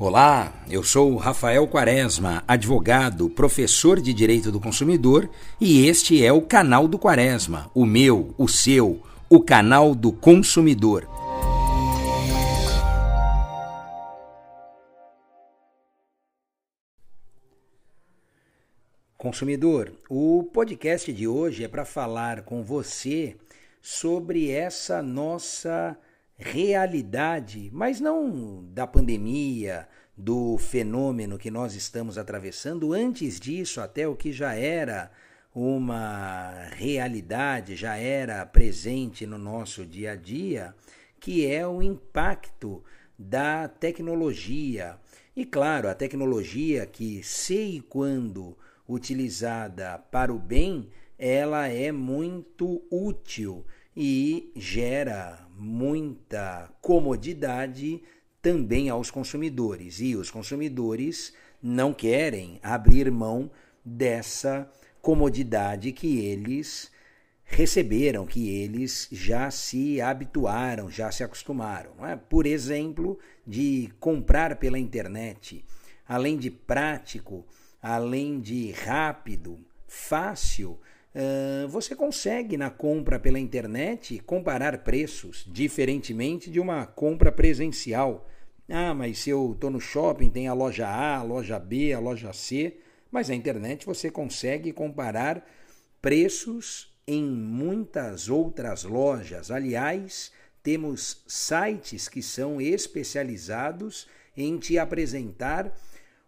Olá, eu sou Rafael Quaresma, advogado, professor de Direito do Consumidor, e este é o canal do Quaresma, o meu, o seu, o canal do consumidor. Consumidor, o podcast de hoje é para falar com você sobre essa nossa realidade, mas não da pandemia, do fenômeno que nós estamos atravessando, antes disso, até o que já era uma realidade, já era presente no nosso dia a dia, que é o impacto da tecnologia. E claro, a tecnologia que, se e quando utilizada para o bem, ela é muito útil e gera muita comodidade também aos consumidores. E os consumidores não querem abrir mão dessa comodidade que eles receberam, que eles já se habituaram, já se acostumaram. É? Por exemplo, de comprar pela internet, além de prático, além de rápido, fácil, você consegue na compra pela internet comparar preços, diferentemente de uma compra presencial. Ah, mas se eu estou no shopping, tem a loja A, a loja B, a loja C, mas na internet você consegue comparar preços em muitas outras lojas. Aliás, temos sites que são especializados em te apresentar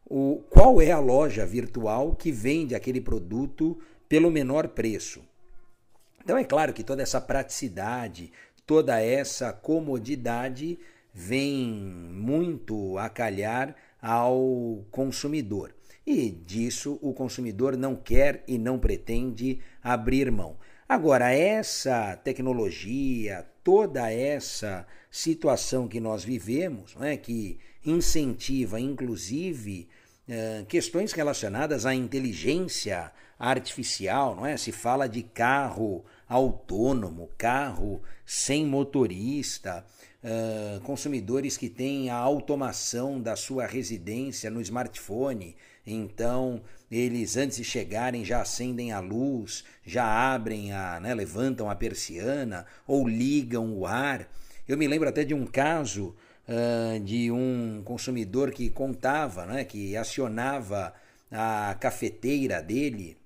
o, qual é a loja virtual que vende aquele produto pelo menor preço. Então é claro que toda essa praticidade, toda essa comodidade vem muito a calhar ao consumidor. E disso o consumidor não quer e não pretende abrir mão. Agora, essa tecnologia, toda essa situação que nós vivemos, né, que incentiva inclusive eh, questões relacionadas à inteligência artificial, não é? Se fala de carro autônomo, carro sem motorista, uh, consumidores que têm a automação da sua residência no smartphone. Então, eles antes de chegarem já acendem a luz, já abrem a, né, levantam a persiana ou ligam o ar. Eu me lembro até de um caso de um consumidor que contava, né, que acionava a cafeteira dele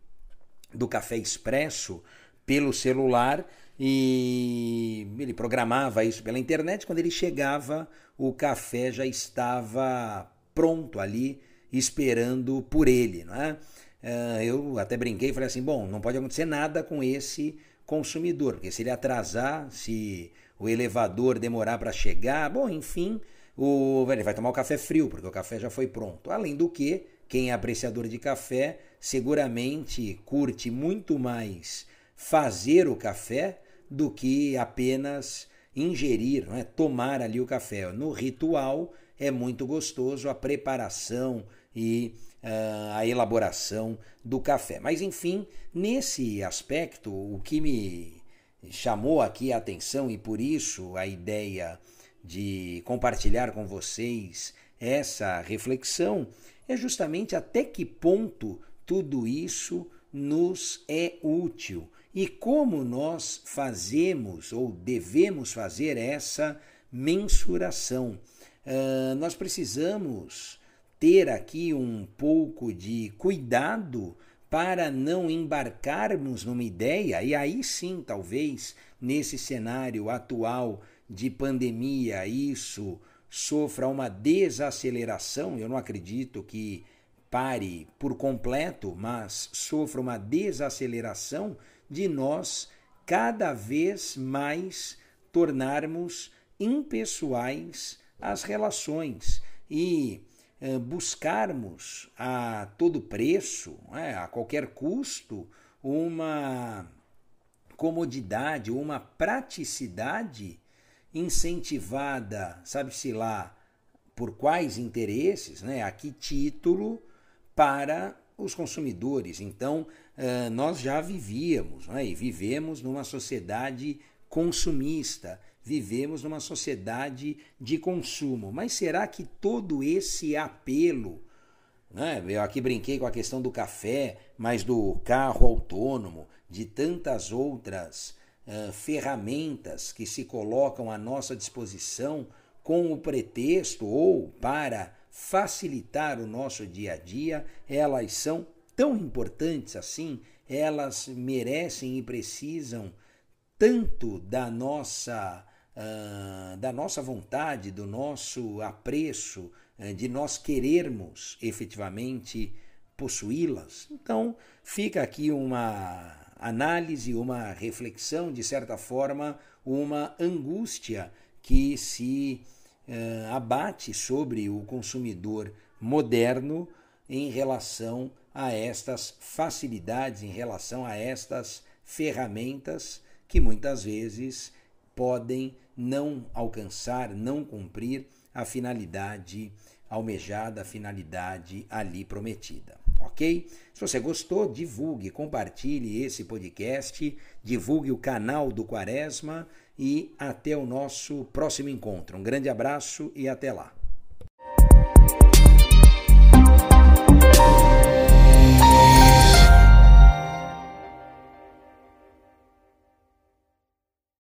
do café expresso pelo celular e ele programava isso pela internet. Quando ele chegava, o café já estava pronto ali, esperando por ele. É? Eh, eu até brinquei e falei assim: bom, não pode acontecer nada com esse consumidor, porque se ele atrasar, se o elevador demorar para chegar, bom, enfim, o, ele vai tomar o café frio, porque o café já foi pronto. Além do que, quem é apreciador de café seguramente curte muito mais fazer o café do que apenas ingerir, não é? tomar ali o café. No ritual é muito gostoso a preparação e uh, a elaboração do café. Mas enfim, nesse aspecto, o que me chamou aqui a atenção e por isso a ideia de compartilhar com vocês essa reflexão é justamente até que ponto tudo isso nos é útil e como nós fazemos ou devemos fazer essa mensuração. Uh, nós precisamos ter aqui um pouco de cuidado para não embarcarmos numa ideia, e aí sim, talvez, nesse cenário atual de pandemia, isso sofra uma desaceleração. Eu não acredito que pare por completo, mas sofra uma desaceleração de nós cada vez mais tornarmos impessoais as relações e buscarmos a todo preço, é, a qualquer custo, uma comodidade, uma praticidade incentivada, sabe-se lá, por quais interesses, né? a que título, para os consumidores. Então, nós já vivíamos né? e vivemos numa sociedade consumista, vivemos numa sociedade de consumo. Mas será que todo esse apelo, né? eu aqui brinquei com a questão do café, mas do carro autônomo, de tantas outras uh, ferramentas que se colocam à nossa disposição com o pretexto ou para facilitar o nosso dia a dia, elas são tão importantes assim, elas merecem e precisam tanto da nossa uh, da nossa vontade, do nosso apreço, uh, de nós querermos efetivamente possuí-las. Então, fica aqui uma análise, uma reflexão, de certa forma, uma angústia que se uh, abate sobre o consumidor moderno em relação a estas facilidades, em relação a estas ferramentas que muitas vezes podem não alcançar, não cumprir a finalidade almejada, a finalidade ali prometida. Ok? Se você gostou, divulgue, compartilhe esse podcast, divulgue o canal do Quaresma e até o nosso próximo encontro. Um grande abraço e até lá.